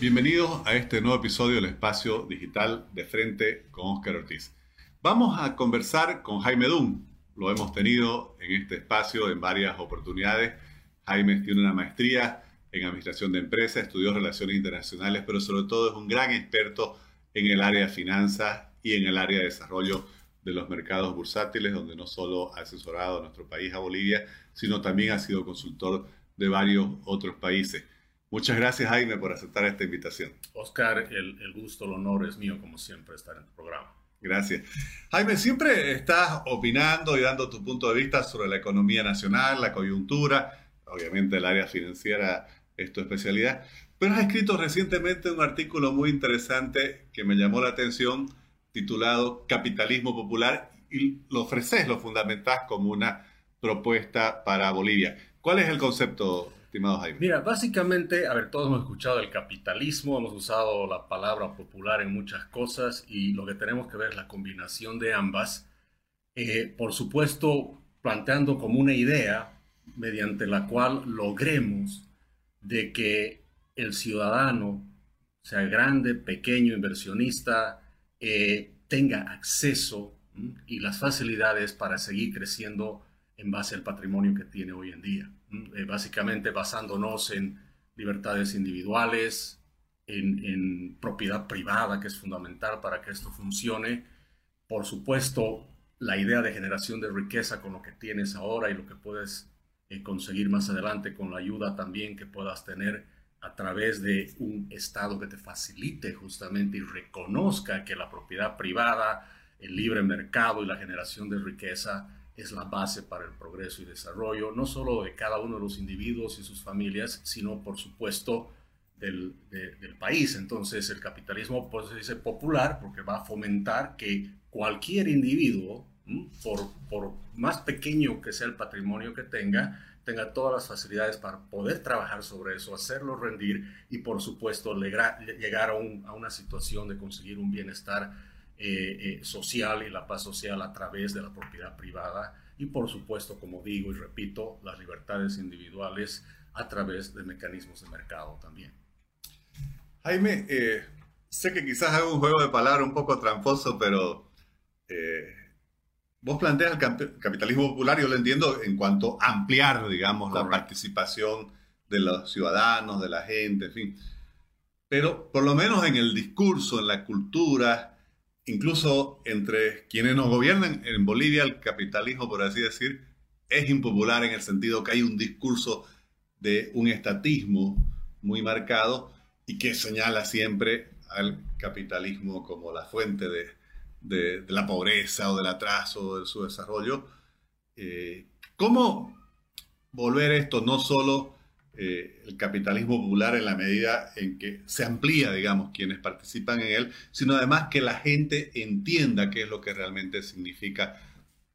Bienvenidos a este nuevo episodio del Espacio Digital de Frente con Oscar Ortiz. Vamos a conversar con Jaime Dunn. Lo hemos tenido en este espacio en varias oportunidades. Jaime tiene una maestría en Administración de Empresas, estudió Relaciones Internacionales, pero sobre todo es un gran experto en el área de finanzas y en el área de desarrollo de los mercados bursátiles, donde no solo ha asesorado a nuestro país, a Bolivia, sino también ha sido consultor de varios otros países. Muchas gracias, Jaime, por aceptar esta invitación. Oscar, el, el, gusto, el honor es mío, como siempre, estar en tu programa. Gracias. Jaime, siempre estás opinando y dando tu punto de vista sobre la economía nacional, la coyuntura, obviamente el área financiera es tu especialidad, pero has escrito recientemente un artículo muy interesante que me llamó la atención, titulado Capitalismo Popular, y lo ofreces, lo fundamentás como una propuesta para Bolivia. ¿Cuál es el concepto, estimado Jaime? Mira, básicamente, a ver, todos hemos escuchado el capitalismo, hemos usado la palabra popular en muchas cosas y lo que tenemos que ver es la combinación de ambas. Eh, por supuesto, planteando como una idea mediante la cual logremos de que el ciudadano, sea grande, pequeño, inversionista, eh, tenga acceso y las facilidades para seguir creciendo en base al patrimonio que tiene hoy en día. Eh, básicamente basándonos en libertades individuales, en, propiedad privada, que es fundamental para que esto funcione. Por supuesto, la idea de generación de riqueza con lo que tienes ahora y lo que puedes eh, conseguir más adelante con la ayuda también que puedas tener a través de un Estado que te facilite justamente y reconozca que la propiedad privada, el libre mercado y la generación de riqueza es la base para el progreso y desarrollo, no solo de cada uno de los individuos y sus familias, sino por supuesto del, del país. Entonces el capitalismo pues, se dice popular porque va a fomentar que cualquier individuo, por, por más pequeño que sea el patrimonio que tenga, tenga todas las facilidades para poder trabajar sobre eso, hacerlo rendir y por supuesto llegar a, a una situación de conseguir un bienestar eh, eh, social y la paz social a través de la propiedad privada y por supuesto, como digo y repito, las libertades individuales a través de mecanismos de mercado también. Jaime, eh, sé que quizás hago un juego de palabras un poco tramposo, pero vos planteas el capitalismo popular, yo lo entiendo en cuanto a ampliar, digamos, la participación de los ciudadanos, de la gente, en fin. Pero por lo menos en el discurso, en la cultura, incluso entre quienes nos gobiernan en Bolivia, el capitalismo, por así decir, es impopular en el sentido que hay un discurso de un estatismo muy marcado y que señala siempre al capitalismo como la fuente de, la pobreza o del atraso de su desarrollo. Eh, ¿Cómo volver esto no solo eh, el capitalismo popular en la medida en que se amplía, digamos, quienes participan en él, sino además que la gente entienda qué es lo que realmente significa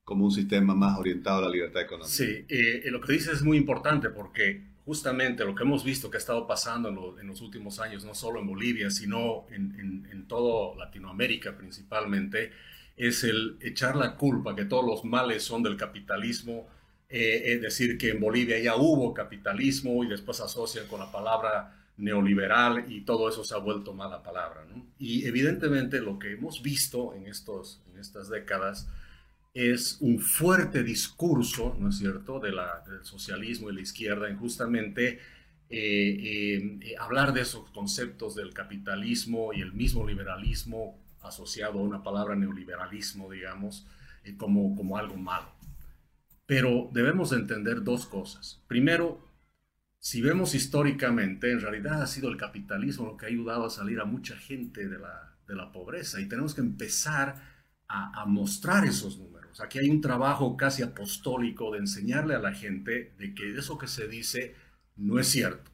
como un sistema más orientado a la libertad económica. Sí, eh, lo que dices es muy importante porque justamente lo que hemos visto que ha estado pasando en, los últimos años, no solo en Bolivia, sino en, en, en toda Latinoamérica principalmente, es el echar la culpa que todos los males son del capitalismo, eh, es decir, que en Bolivia ya hubo capitalismo y después asocian con la palabra neoliberal y todo eso se ha vuelto mala palabra. Y evidentemente lo que hemos visto en, estos, en estas décadas es un fuerte discurso, ¿no es cierto?, de la, del socialismo y la izquierda en justamente eh, eh, hablar de esos conceptos del capitalismo y el mismo liberalismo asociado a una palabra neoliberalismo, digamos, como, como algo malo. Pero debemos entender dos cosas. Primero, si vemos históricamente, en realidad ha sido el capitalismo lo que ha ayudado a salir a mucha gente de la, de la pobreza y tenemos que empezar a, mostrar esos números. Aquí hay un trabajo casi apostólico de enseñarle a la gente de que eso que se dice no es cierto.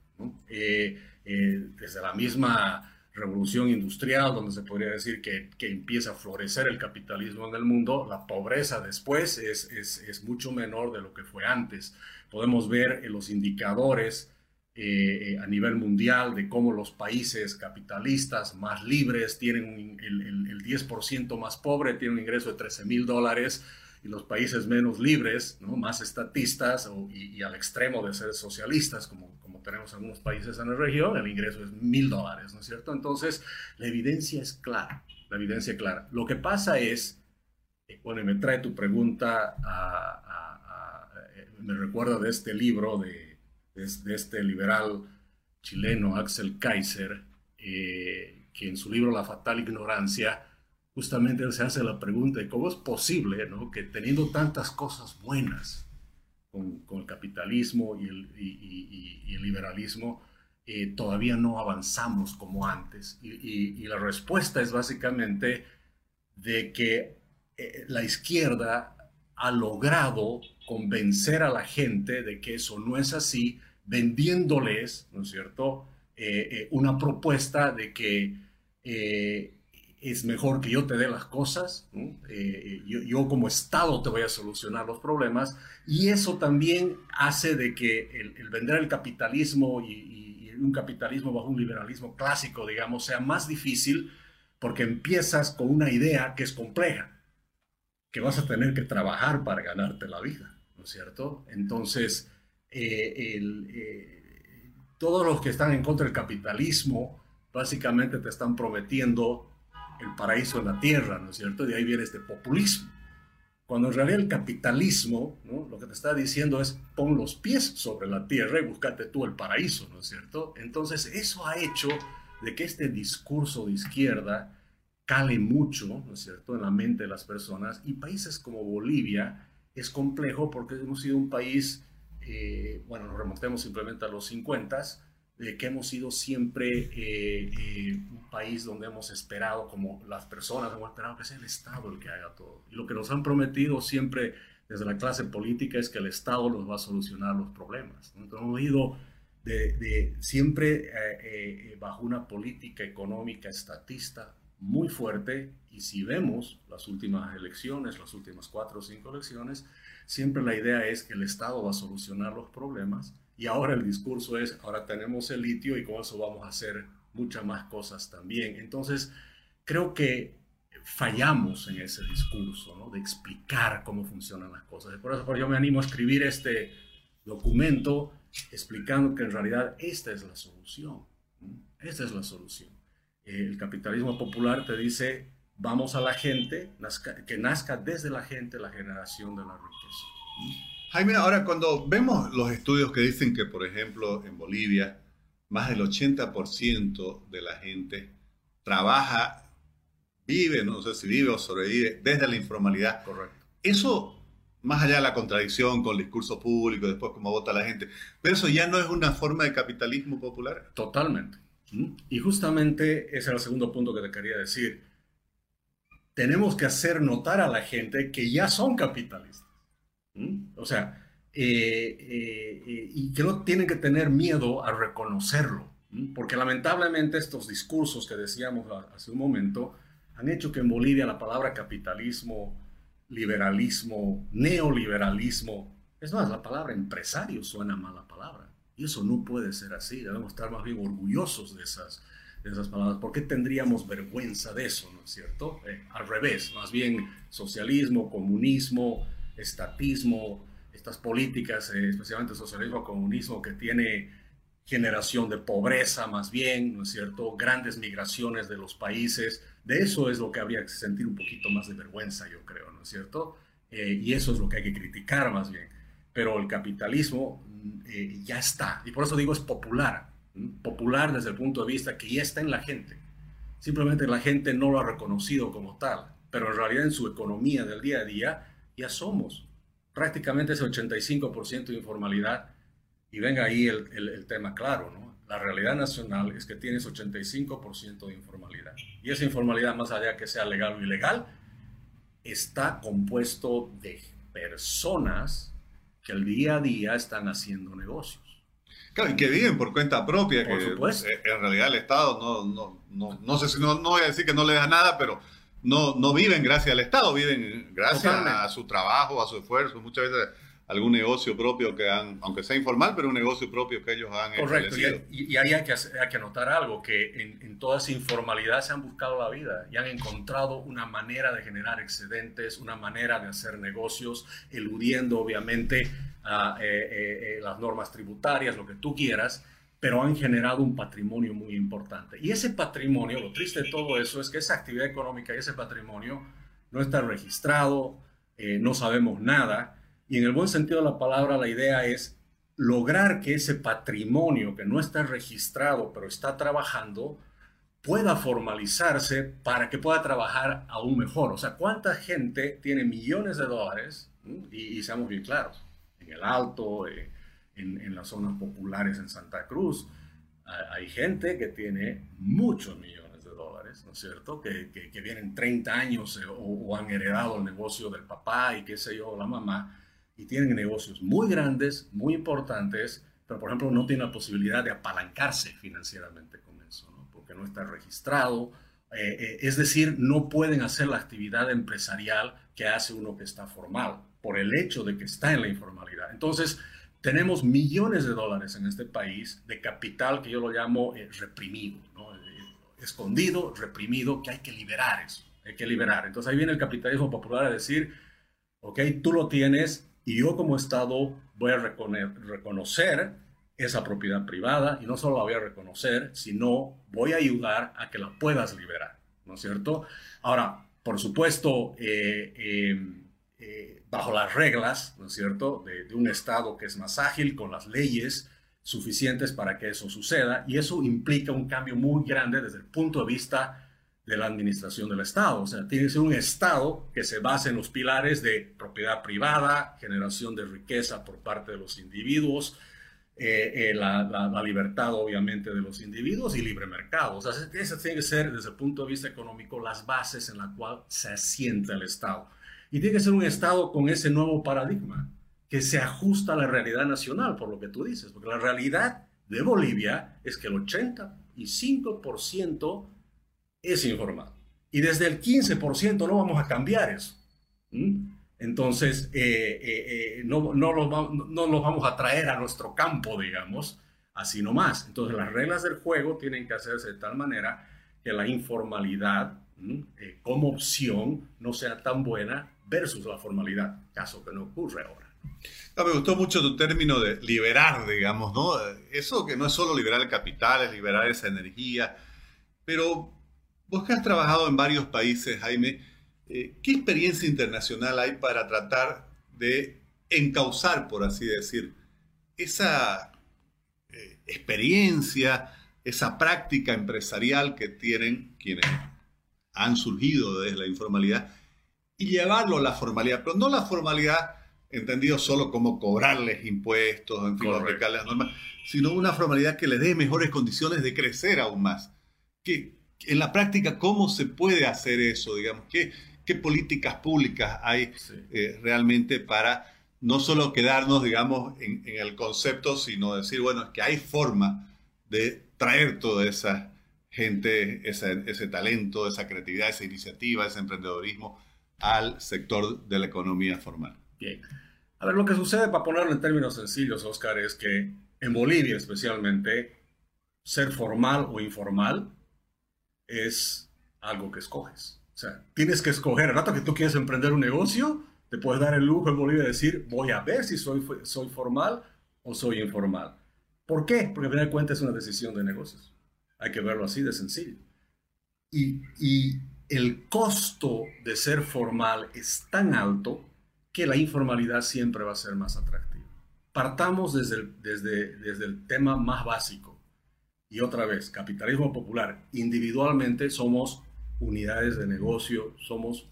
Eh, eh, desde la misma revolución industrial, donde se podría decir que, que, empieza a florecer el capitalismo en el mundo, la pobreza después es, es, es mucho menor de lo que fue antes. Podemos ver los indicadores eh, a nivel mundial de cómo los países capitalistas más libres tienen el, el, el 10% más pobre, tienen un ingreso de 13 mil dólares, y los países menos libres, más estatistas o, y, al extremo de ser socialistas, como, tenemos algunos países en la región, el ingreso es mil dólares, ¿no es cierto? Entonces, la evidencia es clara, la evidencia clara. Lo que pasa es, eh, bueno, y me trae tu pregunta, eh, me recuerda de este libro de, de, este liberal chileno, Axel Kaiser, eh, que en su libro La fatal ignorancia, justamente él se hace la pregunta de cómo es posible ¿no? que teniendo tantas cosas buenas con, el capitalismo y el, liberalismo, eh, todavía no avanzamos como antes. Y, la respuesta es básicamente de que eh, la izquierda ha logrado convencer a la gente de que eso no es así, vendiéndoles, ¿no es cierto?, eh, una propuesta de que es mejor que yo te dé las cosas, eh, yo, como Estado te voy a solucionar los problemas, y eso también hace de que el, vender el capitalismo y, un capitalismo bajo un liberalismo clásico, digamos, sea más difícil porque empiezas con una idea que es compleja, que vas a tener que trabajar para ganarte la vida, ¿no es cierto? Entonces, eh, eh, todos los que están en contra del capitalismo, básicamente te están prometiendo el paraíso en la tierra, ¿no es cierto? De ahí viene este populismo. Cuando en realidad el capitalismo, ¿no? lo que te está diciendo es pon los pies sobre la tierra y búscate tú el paraíso, ¿no es cierto? Entonces eso ha hecho de que este discurso de izquierda cale mucho, ¿no es cierto?, en la mente de las personas. Y países como Bolivia es complejo porque hemos sido un país, eh, bueno, nos remontemos simplemente a los 50 de que hemos sido siempre eh, eh, un país donde hemos esperado, como las personas hemos esperado que sea el Estado el que haga todo. Y lo que nos han prometido siempre desde la clase política es que el Estado nos va a solucionar los problemas. Entonces hemos ido de, siempre eh, bajo una política económica estatista muy fuerte y si vemos las últimas elecciones, las últimas cuatro o cinco elecciones, siempre la idea es que el Estado va a solucionar los problemas y ahora el discurso es, ahora tenemos el litio y con eso vamos a hacer muchas más cosas también. Entonces, creo que fallamos en ese discurso, ¿no? De explicar cómo funcionan las cosas. Por eso yo me animo a escribir este documento explicando que en realidad esta es la solución. Esta es la solución. El capitalismo popular te dice, vamos a la gente, que nazca desde la gente la generación de la riqueza. Jaime, ahora cuando vemos los estudios que dicen que, por ejemplo, en Bolivia, más del 80% de la gente trabaja, vive, no sé si vive o sobrevive desde la informalidad. Correcto. Eso, más allá de la contradicción con el discurso público, después cómo vota la gente, pero eso ya no es una forma de capitalismo popular. Totalmente. Y justamente ese era el segundo punto que te quería decir. Tenemos que hacer notar a la gente que ya son capitalistas. O sea, eh, eh, eh, y que no tienen que tener miedo a reconocerlo, porque lamentablemente estos discursos que decíamos hace un momento han hecho que en Bolivia la palabra capitalismo, liberalismo, neoliberalismo, es más, la palabra empresario suena mala palabra. Y eso no puede ser así, debemos estar más bien orgullosos de esas, de esas palabras. ¿Por qué tendríamos vergüenza de eso, no es cierto? al revés, más bien socialismo, comunismo, estatismo, estas políticas, eh, especialmente socialismo, comunismo, que tiene generación de pobreza más bien, ¿no es cierto? Grandes migraciones de los países. De eso es lo que habría que sentir un poquito más de vergüenza, yo creo, ¿no es cierto? Eh, y eso es lo que hay que criticar más bien. Pero el capitalismo mm, eh, ya está, y por eso digo es popular, popular desde el punto de vista que ya está en la gente. Simplemente la gente no lo ha reconocido como tal, pero en realidad en su economía del día a día ya somos prácticamente ese 85% de informalidad. Y venga ahí el, tema claro, ¿no? La realidad nacional es que tienes 85% de informalidad. Y esa informalidad, más allá que sea legal o ilegal, está compuesto de personas que el día a día están haciendo negocios. Claro, y que viven por cuenta propia. Por que supuesto. En realidad el Estado no, no, no, no sé si no, no voy a decir que no le da nada, pero no, no viven gracias al Estado, viven gracias a su trabajo, a su esfuerzo, muchas veces algún negocio propio que han, aunque sea informal, pero un negocio propio que ellos han Correcto, y, y, ahí hay que, hay que anotar algo, que en, en, toda esa informalidad se han buscado la vida y han encontrado una manera de generar excedentes, una manera de hacer negocios, eludiendo obviamente ah, eh, las normas tributarias, lo que tú quieras, pero han generado un patrimonio muy importante. Y ese patrimonio, lo triste de todo eso es que esa actividad económica y ese patrimonio no está registrado, no sabemos nada, y en el buen sentido de la palabra la idea es lograr que ese patrimonio que no está registrado pero está trabajando pueda formalizarse para que pueda trabajar aún mejor. O sea, ¿cuánta gente tiene millones de dólares? Y, seamos bien claros, en el Alto, eh, en, las zonas populares en Santa Cruz, hay gente que tiene muchos millones de dólares, ¿no es cierto? Que, que, vienen 30 años eh, o, o, han heredado el negocio del papá y qué sé yo, la mamá, y tienen negocios muy grandes, muy importantes, pero por ejemplo no tienen la posibilidad de apalancarse financieramente con eso, ¿no? porque no está registrado. Eh, eh, es decir, no pueden hacer la actividad empresarial que hace uno que está formal, por el hecho de que está en la informalidad. Entonces, tenemos millones de dólares en este país de capital que yo lo llamo eh, reprimido, ¿no? escondido, reprimido, que hay que liberar eso, hay que liberar. Entonces ahí viene el capitalismo popular a decir, ok, tú lo tienes, y yo como Estado voy a reconocer esa propiedad privada y no solo la voy a reconocer, sino voy a ayudar a que la puedas liberar, ¿no es cierto? Ahora, por supuesto, eh, em, eh, bajo las reglas, ¿no es cierto?, de, un Estado que es más ágil, con las leyes suficientes para que eso suceda, y eso implica un cambio muy grande desde el punto de vista de la administración del Estado. O sea, tiene que ser un Estado que se base en los pilares de propiedad privada, generación de riqueza por parte de los individuos, eh, eh, la, libertad obviamente de los individuos y libre mercado. O sea, esas tienen que ser desde el punto de vista económico las bases en las cuales se asienta el Estado. Y tiene que ser un Estado con ese nuevo paradigma que se ajusta a la realidad nacional, por lo que tú dices, porque la realidad de Bolivia es que el 85% es informal. Y desde el 15% no vamos a cambiar eso. Entonces, eh, eh, eh, no, no, los no, los vamos a traer a nuestro campo, digamos, así nomás. Entonces, las reglas del juego tienen que hacerse de tal manera que la informalidad como opción no sea tan buena versus la formalidad, caso que no ocurre ahora. Ah, me gustó mucho tu término de liberar, digamos, ¿no? Eso que no es solo liberar el capital, es liberar esa energía, pero Vos que has trabajado en varios países, Jaime, eh, ¿qué experiencia internacional hay para tratar de encauzar, por así decir, esa eh, experiencia, esa práctica empresarial que tienen quienes han surgido desde la informalidad y llevarlo a la formalidad, pero no la formalidad entendido solo como cobrarles impuestos, en fin, aplicarles normas, sino una formalidad que les dé mejores condiciones de crecer aún más. ¿Qué, en la práctica, ¿cómo se puede hacer eso? Digamos, ¿qué, qué políticas públicas hay eh, realmente para no solo quedarnos, digamos, en, el concepto, sino decir, bueno, es que hay forma de traer toda esa gente, ese, talento, esa creatividad, esa iniciativa, ese emprendedorismo al sector de la economía formal. Bien. A ver, lo que sucede, para ponerlo en términos sencillos, Oscar, es que en Bolivia especialmente, ser formal o informal es algo que escoges. O sea, tienes que escoger. El rato que tú quieres emprender un negocio, te puedes dar el lujo en Bolivia de decir, voy a ver si soy, soy formal o soy informal. ¿Por qué? Porque al final de cuentas es una decisión de negocios. Hay que verlo así de sencillo. Y, y el costo de ser formal es tan alto que la informalidad siempre va a ser más atractiva. Partamos desde el, desde, desde el tema más básico y otra vez, capitalismo popular, individualmente somos unidades de negocio, somos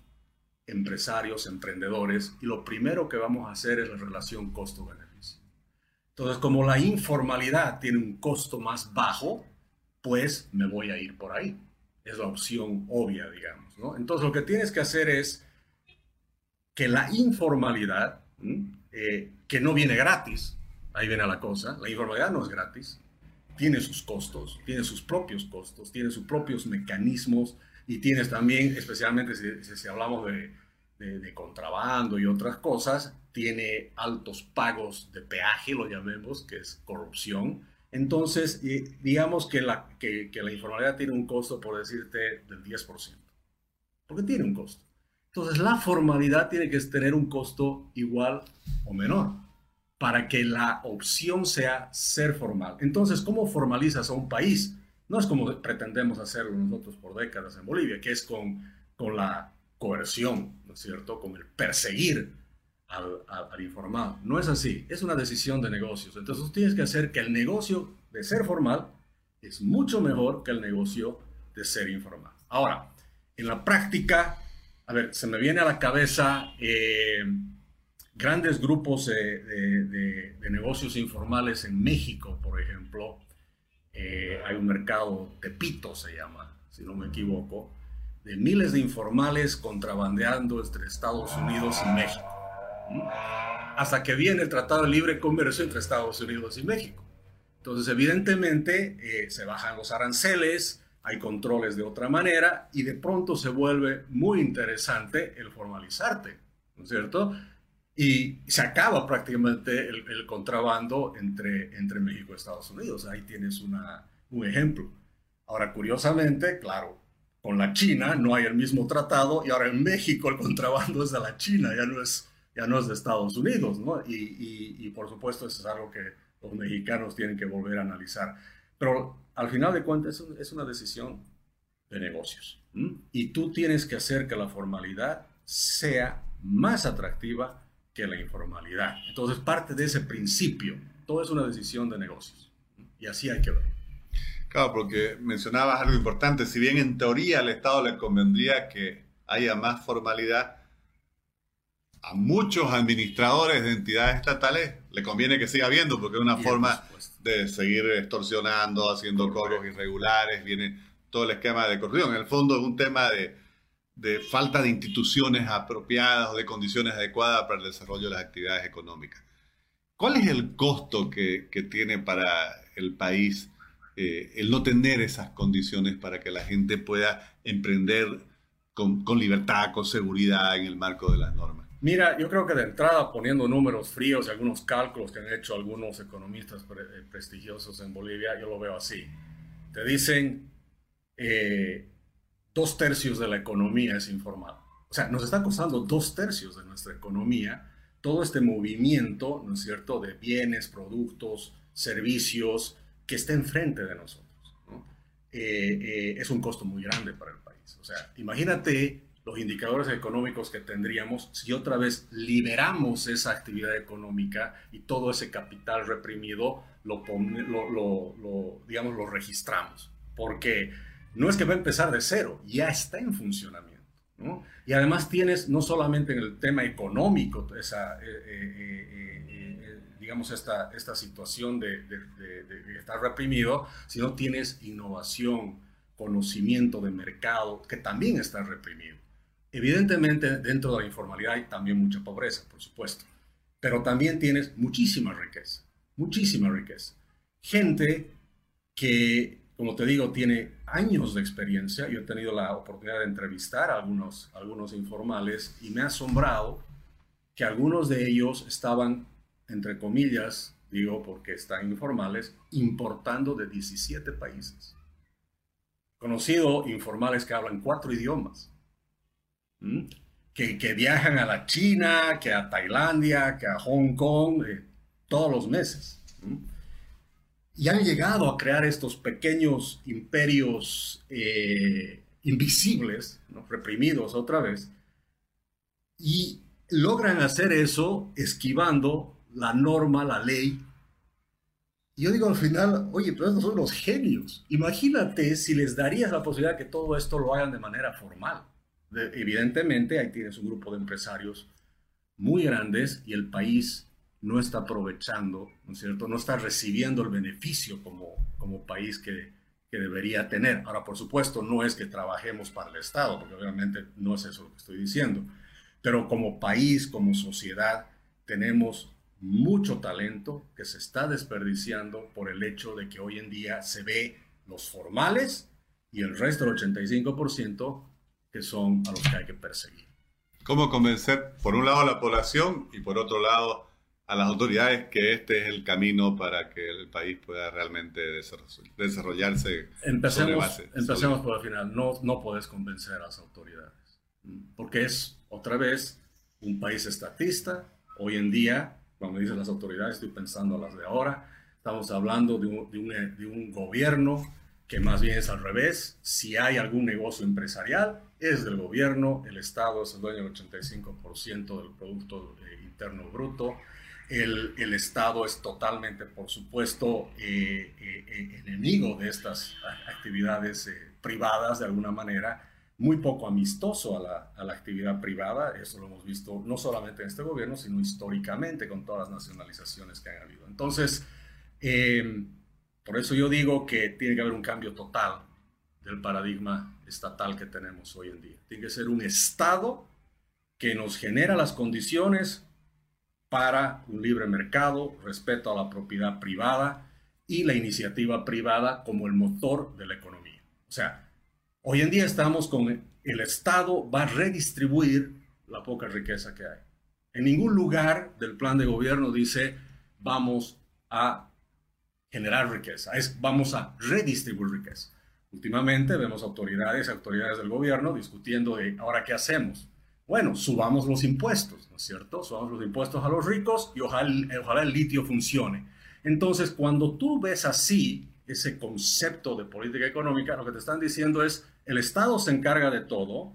empresarios, emprendedores, y lo primero que vamos a hacer es la relación costo-beneficio. Entonces, como la informalidad tiene un costo más bajo, pues me voy a ir por ahí. Es la opción obvia, digamos. ¿no? Entonces, lo que tienes que hacer es que la informalidad, eh, que no viene gratis, ahí viene la cosa, la informalidad no es gratis, tiene sus costos, tiene sus propios costos, tiene sus propios mecanismos y tienes también, especialmente si, hablamos de, de, contrabando y otras cosas, tiene altos pagos de peaje, lo llamemos, que es corrupción. Entonces, digamos que la, que, la informalidad tiene un costo, por decirte, del 10%. Porque tiene un costo. Entonces, la formalidad tiene que tener un costo igual o menor. para que la opción sea ser formal. Entonces, ¿cómo formalizas a un país? No es como pretendemos hacerlo nosotros por décadas en Bolivia, que es con, con la coerción, ¿no es cierto? Con el perseguir al, al, informado. No es así, es una decisión de negocios. Entonces, tienes que hacer que el negocio de ser formal es mucho mejor que el negocio de ser informal. Ahora, en la práctica, a ver, se me viene a la cabeza eh, grandes grupos de, negocios informales en México, por ejemplo. Eh, hay un mercado, Tepito se llama, si no me equivoco, de miles de informales contrabandeando entre Estados Unidos y México. Hasta que viene el Tratado de Libre Comercio entre Estados Unidos y México. Entonces, evidentemente, eh, se bajan los aranceles, hay controles de otra manera y de pronto se vuelve muy interesante el formalizarte, ¿no es cierto? Y se acaba prácticamente el, contrabando entre, entre México y Estados Unidos. Ahí tienes un ejemplo. Ahora, curiosamente, claro, con la China no hay el mismo tratado y ahora en México el contrabando es de la China, ya no es, ya no es de Estados Unidos, ¿no? Y, y, y por supuesto eso es algo que los mexicanos tienen que volver a analizar. Pero al final de cuentas es una decisión de negocios. Y tú tienes que hacer que la formalidad sea más atractiva que la informalidad. Entonces parte de ese principio. Todo es una decisión de negocios. Y así hay que verlo. Claro, porque mencionabas algo importante. Si bien en teoría al Estado le convendría que haya más formalidad, a muchos administradores de entidades estatales le conviene que siga habiendo, porque es una forma de seguir extorsionando, haciendo cobros irregulares, viene todo el esquema de corrupción. En el fondo es un tema de, de falta de instituciones apropiadas o de condiciones adecuadas para el desarrollo de las actividades económicas. ¿Cuál es el costo que, que tiene para el país eh, el no tener esas condiciones para que la gente pueda emprender con, con libertad, con seguridad en el marco de las normas? Mira, yo creo que de entrada, poniendo números fríos y algunos cálculos que han hecho algunos economistas eh, prestigiosos en Bolivia, yo lo veo así. Te dicen, eh, dos tercios de la economía es informal. O sea, nos está costando dos tercios de nuestra economía todo este movimiento, ¿no es cierto?, de bienes, productos, servicios que está enfrente de nosotros. Eh, es un costo muy grande para el país. O sea, imagínate los indicadores económicos que tendríamos si otra vez liberamos esa actividad económica y todo ese capital reprimido lo, lo, digamos, lo registramos. Porque no es que va a empezar de cero, ya está en funcionamiento. Y además tienes no solamente en el tema económico esa, eh, eh, eh, digamos, esta, esta situación de, de estar reprimido, sino tienes innovación, conocimiento de mercado, que también está reprimido. Evidentemente, dentro de la informalidad hay también mucha pobreza, por supuesto, pero también tienes muchísima riqueza, muchísima riqueza. Gente que, como te digo, tiene años de experiencia. Yo he tenido la oportunidad de entrevistar a algunos, algunos informales y me ha asombrado que algunos de ellos estaban, entre comillas, digo porque están informales, importando de 17 países. Conocido informales que hablan cuatro idiomas que, viajan a la China, que a Tailandia, que a Hong Kong, eh, todos los meses. Y han llegado a crear estos pequeños imperios eh, invisibles, reprimidos otra vez, y logran hacer eso esquivando la norma, la ley. Yo digo al final, oye, pero estos son los genios. Imagínate si les darías la posibilidad que todo esto lo hagan de manera formal evidentemente ahí tienes un grupo de empresarios muy grandes y el país no está aprovechando, ¿no es cierto? No está recibiendo el beneficio como, como país que, que debería tener. Ahora, por supuesto, no es que trabajemos para el Estado, porque obviamente no es eso lo que estoy diciendo, pero como país, como sociedad, tenemos mucho talento que se está desperdiciando por el hecho de que hoy en día se ve los formales y el resto del 85% que son a los que hay que perseguir. ¿Cómo convencer, por un lado, a la población y por otro lado, a las autoridades que este es el camino para que el país pueda realmente desarrollarse? Empecemos, empecemos por el final. No, no puedes convencer a las autoridades, porque es, otra vez, un país estatista. Hoy en día Cuando dices las autoridades, estoy pensando a las de ahora. Estamos hablando de un, de un, de un gobierno que más bien es al revés. Si hay algún negocio empresarial, es del gobierno, el Estado es el dueño del 85% del Producto eh, Interno Bruto, el, el, Estado es totalmente, por supuesto, eh, eh, enemigo de estas actividades privadas de alguna manera, muy poco amistoso a la, a la, actividad privada, eso lo hemos visto no solamente en este gobierno, sino históricamente con todas las nacionalizaciones que han habido. Entonces, por eso yo digo que tiene que haber un cambio total del paradigma estatal que tenemos hoy en día. Tiene que ser un Estado que nos genera las condiciones para un libre mercado, respeto a la propiedad privada y la iniciativa privada como el motor de la economía. O sea, hoy en día estamos con el Estado va a redistribuir la poca riqueza que hay. En ningún lugar del plan de gobierno dice vamos a generar riqueza, es vamos a redistribuir riqueza. Últimamente vemos autoridades, autoridades del gobierno discutiendo de ahora qué hacemos. Bueno, subamos los impuestos, ¿no es cierto? Subamos los impuestos a los ricos y ojalá, el litio funcione. Entonces, cuando tú ves así ese concepto de política económica, lo que te están diciendo es el Estado se encarga de todo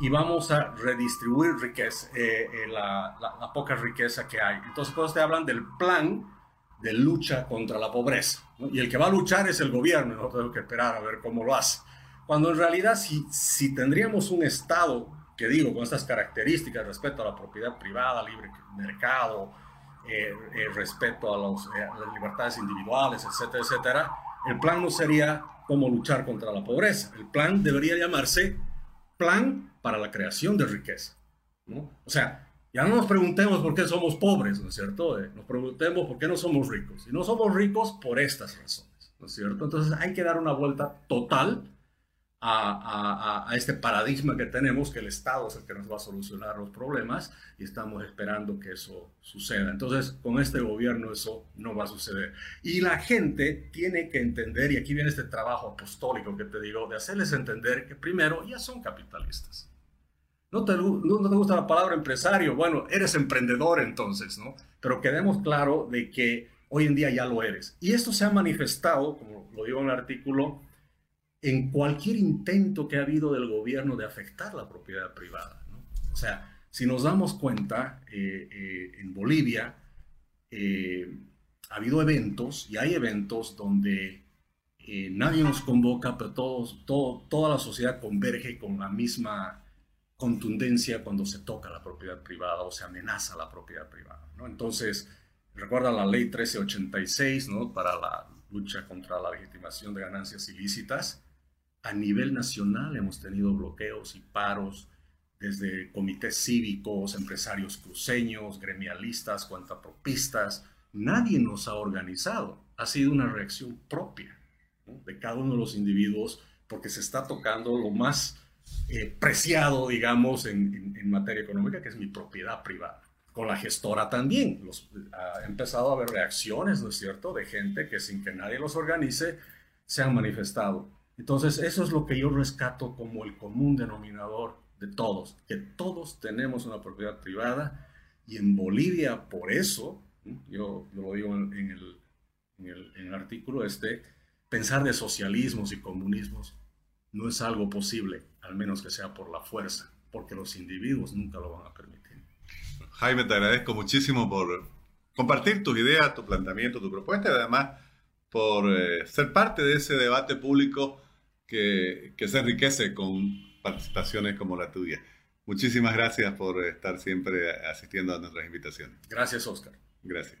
y vamos a redistribuir riqueza, eh, eh, la, la, poca riqueza que hay. Entonces, cuando te hablan del plan de lucha contra la pobreza. Y el que va a luchar es el gobierno, no tengo que esperar a ver cómo lo hace. Cuando en realidad si, si tendríamos un Estado, que digo, con estas características respecto a la propiedad privada, libre mercado, eh, eh, respeto a, eh, a, las libertades individuales, etcétera, etcétera, el plan no sería cómo luchar contra la pobreza. El plan debería llamarse Plan para la creación de riqueza. ¿no? O sea, ya no nos preguntemos por qué somos pobres, ¿no es cierto? Eh, nos preguntemos por qué no somos ricos. Y no somos ricos por estas razones, ¿no es cierto? Entonces hay que dar una vuelta total a, a, a, este paradigma que tenemos, que el Estado es el que nos va a solucionar los problemas y estamos esperando que eso suceda. Entonces, con este gobierno eso no va a suceder. Y la gente tiene que entender, y aquí viene este trabajo apostólico que te digo, de hacerles entender que primero ya son capitalistas. No te, no, te gusta la palabra empresario, bueno, eres emprendedor entonces, ¿no? Pero quedemos claro de que hoy en día ya lo eres. Y esto se ha manifestado, como lo digo en el artículo, en cualquier intento que ha habido del gobierno de afectar la propiedad privada. ¿no? O sea, si nos damos cuenta, eh, eh, en Bolivia eh, ha habido eventos y hay eventos donde nadie nos convoca, pero todos, todo, toda la sociedad converge con la misma contundencia cuando se toca la propiedad privada o se amenaza la propiedad privada. ¿no? Entonces, recuerda la ley 1386 ¿no? para la lucha contra la legitimación de ganancias ilícitas. A nivel nacional hemos tenido bloqueos y paros desde comités cívicos, empresarios cruceños, gremialistas, cuantapropistas. Nadie nos ha organizado. Ha sido una reacción propia de cada uno de los individuos porque se está tocando lo más eh, preciado, digamos, en, en, materia económica, que es mi propiedad privada. Con la gestora también. Los, ha empezado a haber reacciones, ¿no es cierto?, de gente que sin que nadie los organice se han manifestado. Entonces, eso es lo que yo rescato como el común denominador de todos, que todos tenemos una propiedad privada y en Bolivia, por eso, yo, yo lo digo en, en, el, en, el, en el artículo este, pensar de socialismos y comunismos no es algo posible, al menos que sea por la fuerza, porque los individuos nunca lo van a permitir. Jaime, te agradezco muchísimo por compartir tus ideas, tu planteamiento, tu propuesta y además por eh, ser parte de ese debate público que, que se enriquece con participaciones como la tuya. Muchísimas gracias por estar siempre asistiendo a nuestras invitaciones. Gracias, Oscar. Gracias.